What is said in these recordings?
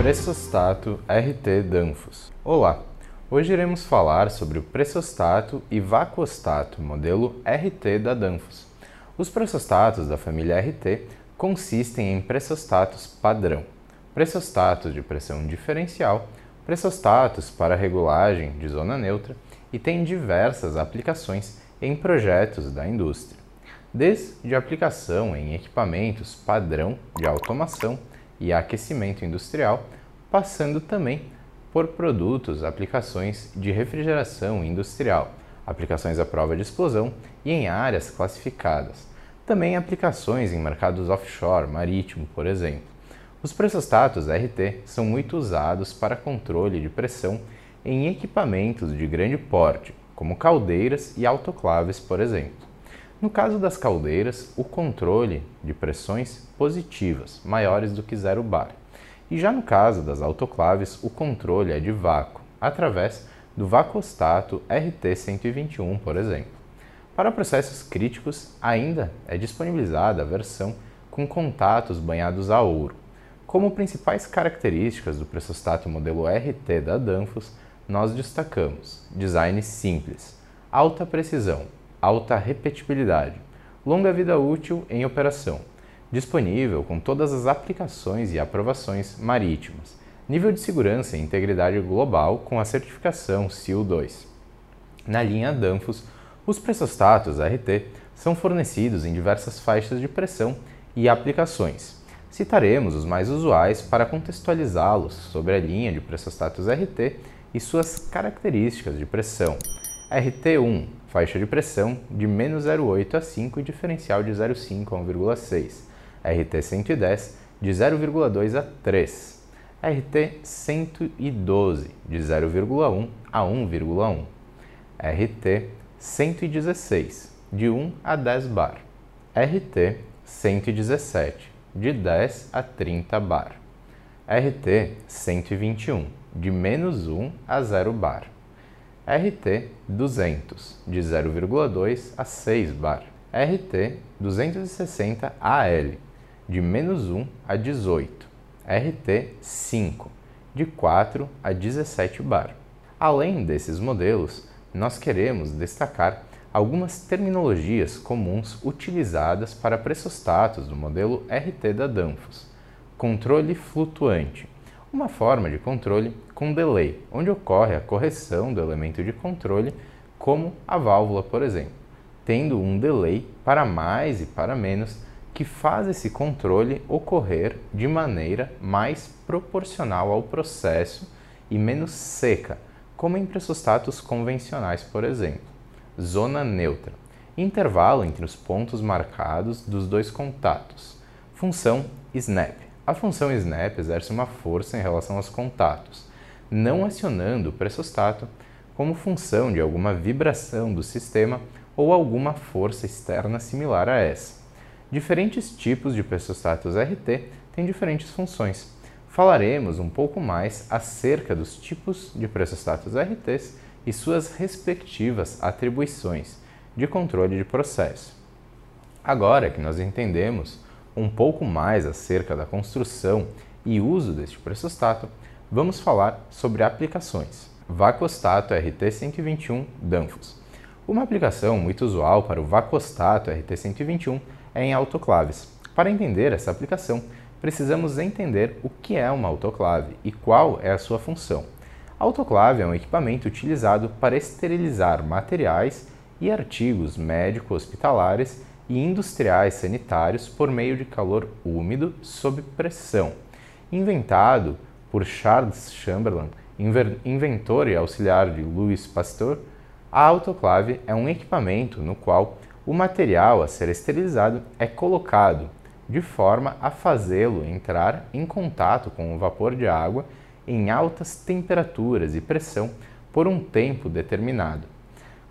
Pressostato RT Danfoss. Olá! Hoje iremos falar sobre o pressostato e vacuostato modelo RT da Danfoss. Os pressostatos da família RT consistem em pressostatos padrão, pressostatos de pressão diferencial, pressostatos para regulagem de zona neutra e têm diversas aplicações em projetos da indústria, desde aplicação em equipamentos padrão de automação e aquecimento industrial, passando também por produtos, aplicações de refrigeração industrial, aplicações à prova de explosão e em áreas classificadas. Também aplicações em mercados offshore, marítimo, por exemplo. Os pressostatos RT são muito usados para controle de pressão em equipamentos de grande porte, como caldeiras e autoclaves, por exemplo. No caso das caldeiras, o controle de pressões positivas, maiores do que 0 bar. E já no caso das autoclaves, o controle é de vácuo, através do vacostato RT121, por exemplo. Para processos críticos, ainda é disponibilizada a versão com contatos banhados a ouro. Como principais características do pressostato modelo RT da Danfoss, nós destacamos design simples, alta precisão, alta repetibilidade, longa vida útil em operação, disponível com todas as aplicações e aprovações marítimas, nível de segurança e integridade global com a certificação SEAL 2. Na linha Danfoss, os pressostatos RT são fornecidos em diversas faixas de pressão e aplicações. Citaremos os mais usuais para contextualizá-los sobre a linha de pressostatos RT e suas características de pressão. RT1, faixa de pressão de menos 0,8 a 5 e diferencial de 0,5 a 1,6. RT110, de 0,2 a 3. RT112, de 0,1 a 1,1. RT116, de 1 a 10 bar. RT117, de 10 a 30 bar. RT121, de menos 1 a 0 bar. RT 200, de 0,2 a 6 bar. RT 260 AL, de menos 1 a 18. RT 5, de 4 a 17 bar. Além desses modelos, nós queremos destacar algumas terminologias comuns utilizadas para pressostatos do modelo RT da Danfoss. Controle flutuante, uma forma de controle com delay, onde ocorre a correção do elemento de controle, como a válvula, por exemplo, tendo um delay para mais e para menos que faz esse controle ocorrer de maneira mais proporcional ao processo e menos seca, como em pressostatos convencionais, por exemplo. Zona neutra intervalo entre os pontos marcados dos dois contatos. Função snap a função snap exerce uma força em relação aos contatos, não acionando o pressostato como função de alguma vibração do sistema ou alguma força externa similar a essa. Diferentes tipos de pressostatos RT têm diferentes funções. Falaremos um pouco mais acerca dos tipos de pressostatos RTs e suas respectivas atribuições de controle de processo. Agora que nós entendemos um pouco mais acerca da construção e uso deste pressostato, vamos falar sobre aplicações. Vacuostato RT121 Danfoss. Uma aplicação muito usual para o vacuostato RT121 é em autoclaves. Para entender essa aplicação, precisamos entender o que é uma autoclave e qual é a sua função. A autoclave é um equipamento utilizado para esterilizar materiais e artigos médico-hospitalares e industriais sanitários por meio de calor úmido sob pressão. Inventado por Charles Chamberlain, inventor e auxiliar de Louis Pasteur, a autoclave é um equipamento no qual o material a ser esterilizado é colocado de forma a fazê-lo entrar em contato com o vapor de água em altas temperaturas e pressão por um tempo determinado.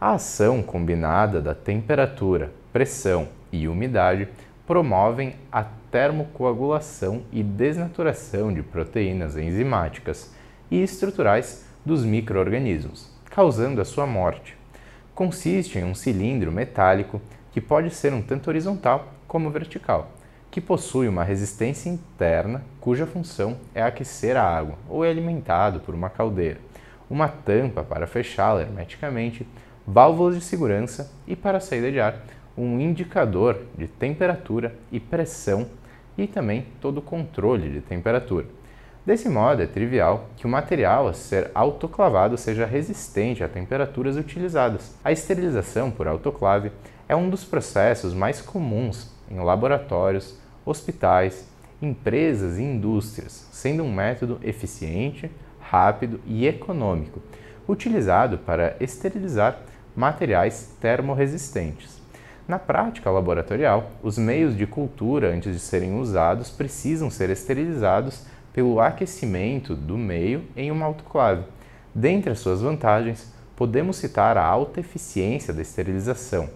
A ação combinada da temperatura, pressão e umidade promovem a termocoagulação e desnaturação de proteínas enzimáticas e estruturais dos microorganismos, causando a sua morte. Consiste em um cilindro metálico que pode ser um tanto horizontal como vertical, que possui uma resistência interna cuja função é aquecer a água ou é alimentado por uma caldeira, uma tampa para fechá-la hermeticamente, válvulas de segurança e para a saída de ar, um indicador de temperatura e pressão e também todo o controle de temperatura. Desse modo, é trivial que o material a ser autoclavado seja resistente a temperaturas utilizadas. A esterilização por autoclave é um dos processos mais comuns em laboratórios, hospitais, empresas e indústrias, sendo um método eficiente, rápido e econômico, utilizado para esterilizar materiais termorresistentes. Na prática laboratorial, os meios de cultura, antes de serem usados, precisam ser esterilizados pelo aquecimento do meio em uma autoclave. Dentre as suas vantagens, podemos citar a alta eficiência da esterilização,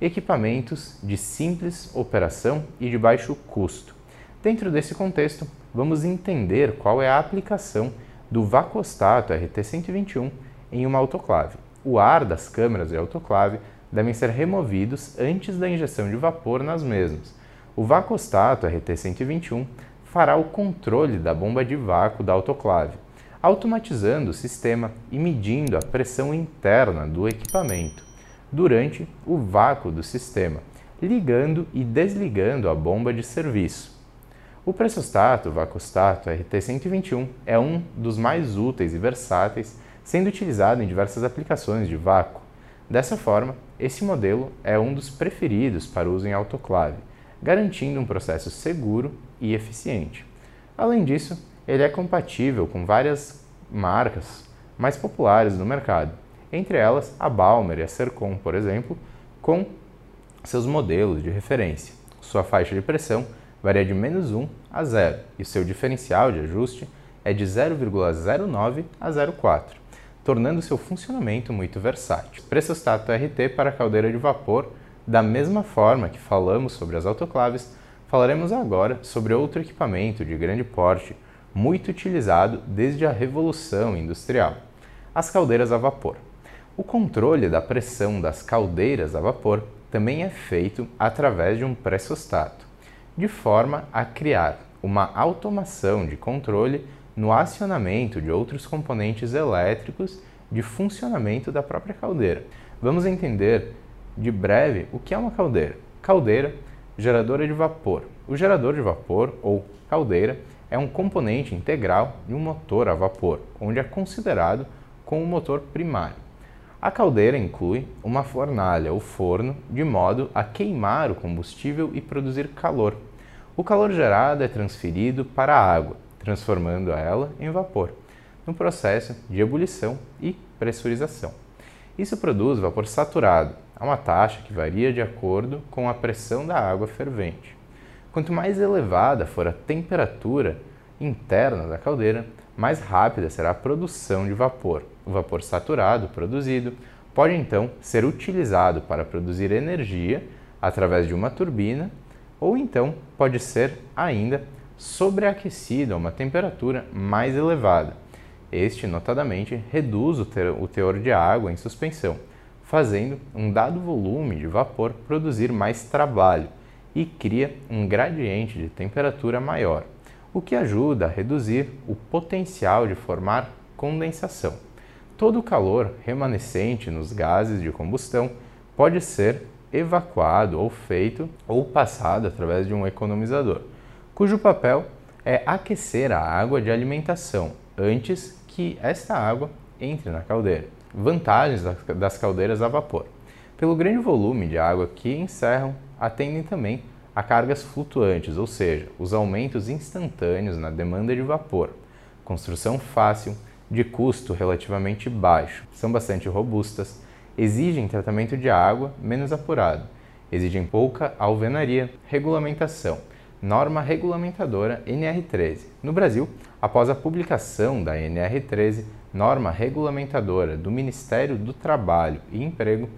equipamentos de simples operação e de baixo custo. Dentro desse contexto, vamos entender qual é a aplicação do vacostato RT121 em uma autoclave. O ar das câmeras de autoclave devem ser removidos antes da injeção de vapor nas mesmas. O vacostato RT121 fará o controle da bomba de vácuo da autoclave, automatizando o sistema e medindo a pressão interna do equipamento durante o vácuo do sistema, ligando e desligando a bomba de serviço. O pressostato vacostato RT121 é um dos mais úteis e versáteis, sendo utilizado em diversas aplicações de vácuo. Dessa forma, esse modelo é um dos preferidos para uso em autoclave, garantindo um processo seguro e eficiente. Além disso, ele é compatível com várias marcas mais populares no mercado, entre elas a Balmer e a Sercom, por exemplo, com seus modelos de referência. Sua faixa de pressão varia de menos 1 a 0 e seu diferencial de ajuste é de 0,09 a 0,4, tornando seu funcionamento muito versátil. Pressostato RT para caldeira de vapor, da mesma forma que falamos sobre as autoclaves, Falaremos agora sobre outro equipamento de grande porte, muito utilizado desde a Revolução Industrial: as caldeiras a vapor. O controle da pressão das caldeiras a vapor também é feito através de um pressostato, de forma a criar uma automação de controle no acionamento de outros componentes elétricos de funcionamento da própria caldeira. Vamos entender de breve o que é uma caldeira. Caldeira Geradora de vapor. O gerador de vapor, ou caldeira, é um componente integral de um motor a vapor, onde é considerado como o motor primário. A caldeira inclui uma fornalha ou forno de modo a queimar o combustível e produzir calor. O calor gerado é transferido para a água, transformando ela em vapor, no processo de ebulição e pressurização. Isso produz vapor saturado, a uma taxa que varia de acordo com a pressão da água fervente. Quanto mais elevada for a temperatura interna da caldeira, mais rápida será a produção de vapor. O vapor saturado produzido pode então ser utilizado para produzir energia através de uma turbina ou então pode ser ainda sobreaquecido a uma temperatura mais elevada. Este, notadamente, reduz o teor de água em suspensão fazendo um dado volume de vapor produzir mais trabalho e cria um gradiente de temperatura maior, o que ajuda a reduzir o potencial de formar condensação. Todo o calor remanescente nos gases de combustão pode ser evacuado ou feito ou passado através de um economizador, cujo papel é aquecer a água de alimentação antes que esta água entre na caldeira. Vantagens das caldeiras a vapor. Pelo grande volume de água que encerram, atendem também a cargas flutuantes, ou seja, os aumentos instantâneos na demanda de vapor. Construção fácil, de custo relativamente baixo, são bastante robustas, exigem tratamento de água menos apurado, exigem pouca alvenaria, regulamentação, norma regulamentadora NR13. No Brasil, após a publicação da NR13, norma regulamentadora do Ministério do Trabalho e Emprego,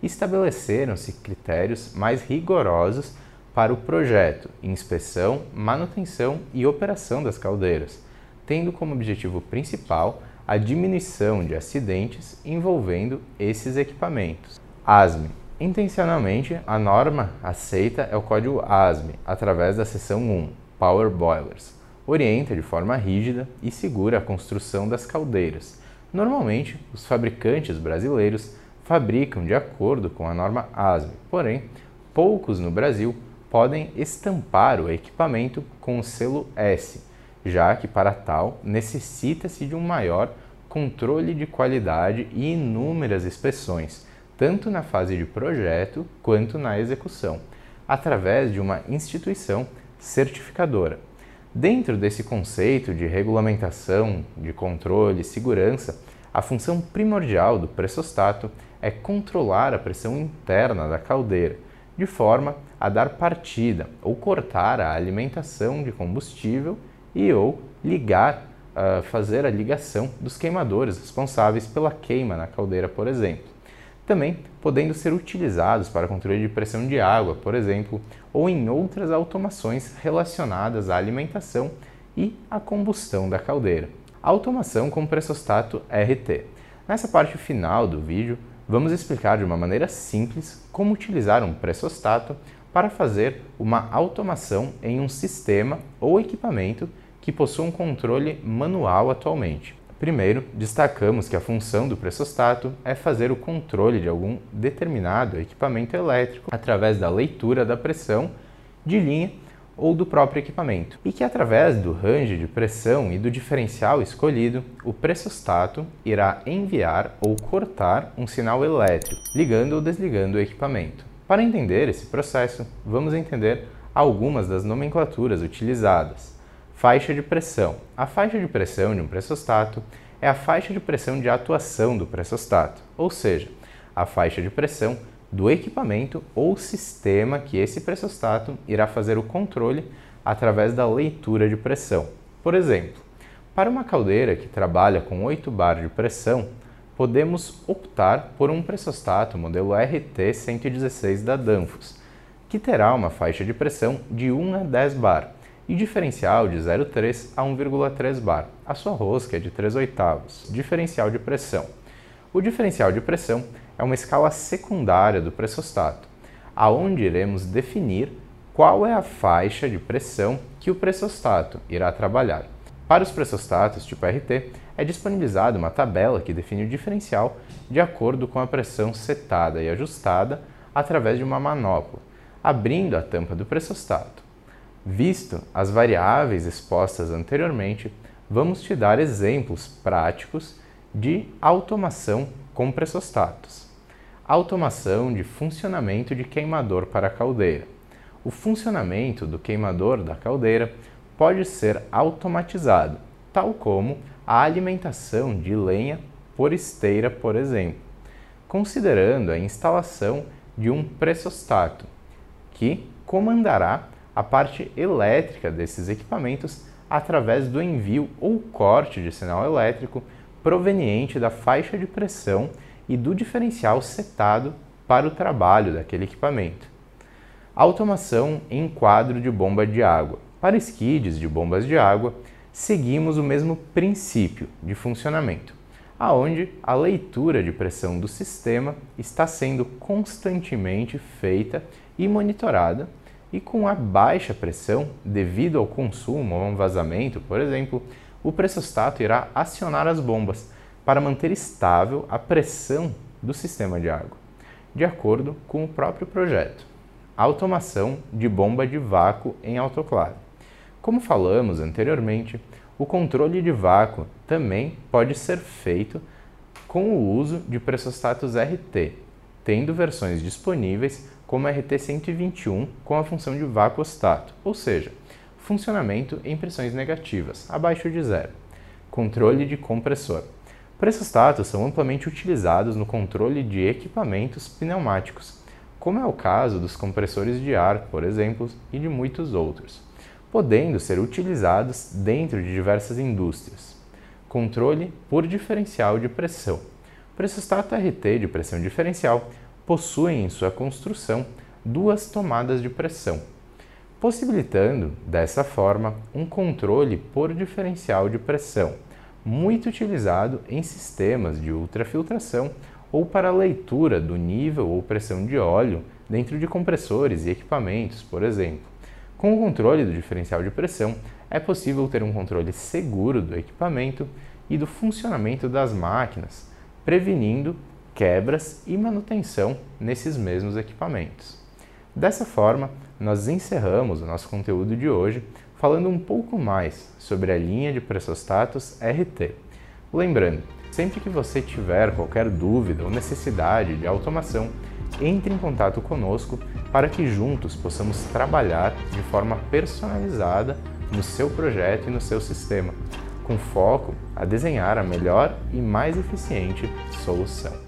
estabeleceram-se critérios mais rigorosos para o projeto, inspeção, manutenção e operação das caldeiras, tendo como objetivo principal a diminuição de acidentes envolvendo esses equipamentos. ASME Intencionalmente, a norma aceita é o código ASME, através da seção 1, Power Boilers. Orienta de forma rígida e segura a construção das caldeiras. Normalmente, os fabricantes brasileiros fabricam de acordo com a norma ASME, porém, poucos no Brasil podem estampar o equipamento com o selo S, já que para tal necessita-se de um maior controle de qualidade e inúmeras inspeções, tanto na fase de projeto quanto na execução, através de uma instituição certificadora. Dentro desse conceito de regulamentação, de controle e segurança, a função primordial do pressostato é controlar a pressão interna da caldeira, de forma a dar partida ou cortar a alimentação de combustível e ou ligar, uh, fazer a ligação dos queimadores responsáveis pela queima na caldeira, por exemplo. Também podendo ser utilizados para controle de pressão de água, por exemplo, ou em outras automações relacionadas à alimentação e à combustão da caldeira. Automação com pressostato RT. Nessa parte final do vídeo, vamos explicar de uma maneira simples como utilizar um pressostato para fazer uma automação em um sistema ou equipamento que possua um controle manual atualmente. Primeiro, destacamos que a função do pressostato é fazer o controle de algum determinado equipamento elétrico através da leitura da pressão de linha ou do próprio equipamento, e que através do range de pressão e do diferencial escolhido, o pressostato irá enviar ou cortar um sinal elétrico, ligando ou desligando o equipamento. Para entender esse processo, vamos entender algumas das nomenclaturas utilizadas. Faixa de pressão. A faixa de pressão de um pressostato é a faixa de pressão de atuação do pressostato, ou seja, a faixa de pressão do equipamento ou sistema que esse pressostato irá fazer o controle através da leitura de pressão. Por exemplo, para uma caldeira que trabalha com 8 bar de pressão, podemos optar por um pressostato modelo RT116 da Danfoss, que terá uma faixa de pressão de 1 a 10 bar e diferencial de 0,3 a 1,3 bar. A sua rosca é de 3 oitavos. Diferencial de pressão. O diferencial de pressão é uma escala secundária do pressostato, aonde iremos definir qual é a faixa de pressão que o pressostato irá trabalhar. Para os pressostatos tipo RT, é disponibilizada uma tabela que define o diferencial de acordo com a pressão setada e ajustada através de uma manopla, abrindo a tampa do pressostato. Visto as variáveis expostas anteriormente, vamos te dar exemplos práticos de automação com pressostatos. Automação de funcionamento de queimador para caldeira. O funcionamento do queimador da caldeira pode ser automatizado, tal como a alimentação de lenha por esteira, por exemplo, considerando a instalação de um pressostato que comandará a parte elétrica desses equipamentos através do envio ou corte de sinal elétrico proveniente da faixa de pressão e do diferencial setado para o trabalho daquele equipamento. Automação em quadro de bomba de água. Para skids de bombas de água, seguimos o mesmo princípio de funcionamento, aonde a leitura de pressão do sistema está sendo constantemente feita e monitorada e com a baixa pressão, devido ao consumo ou a um vazamento, por exemplo, o pressostato irá acionar as bombas para manter estável a pressão do sistema de água, de acordo com o próprio projeto. Automação de bomba de vácuo em autoclave. Como falamos anteriormente, o controle de vácuo também pode ser feito com o uso de pressostatos RT, tendo versões disponíveis como RT121 com a função de vacuostato, ou seja, funcionamento em pressões negativas, abaixo de zero. Controle de compressor. Pressostatos são amplamente utilizados no controle de equipamentos pneumáticos, como é o caso dos compressores de ar, por exemplo, e de muitos outros, podendo ser utilizados dentro de diversas indústrias. Controle por diferencial de pressão. Pressostato RT de pressão diferencial possuem em sua construção duas tomadas de pressão, possibilitando, dessa forma, um controle por diferencial de pressão, muito utilizado em sistemas de ultrafiltração ou para leitura do nível ou pressão de óleo dentro de compressores e equipamentos, por exemplo. Com o controle do diferencial de pressão, é possível ter um controle seguro do equipamento e do funcionamento das máquinas, prevenindo quebras e manutenção nesses mesmos equipamentos. Dessa forma, nós encerramos o nosso conteúdo de hoje falando um pouco mais sobre a linha de pressostatos RT. Lembrando, sempre que você tiver qualquer dúvida ou necessidade de automação, entre em contato conosco para que juntos possamos trabalhar de forma personalizada no seu projeto e no seu sistema, com foco a desenhar a melhor e mais eficiente solução.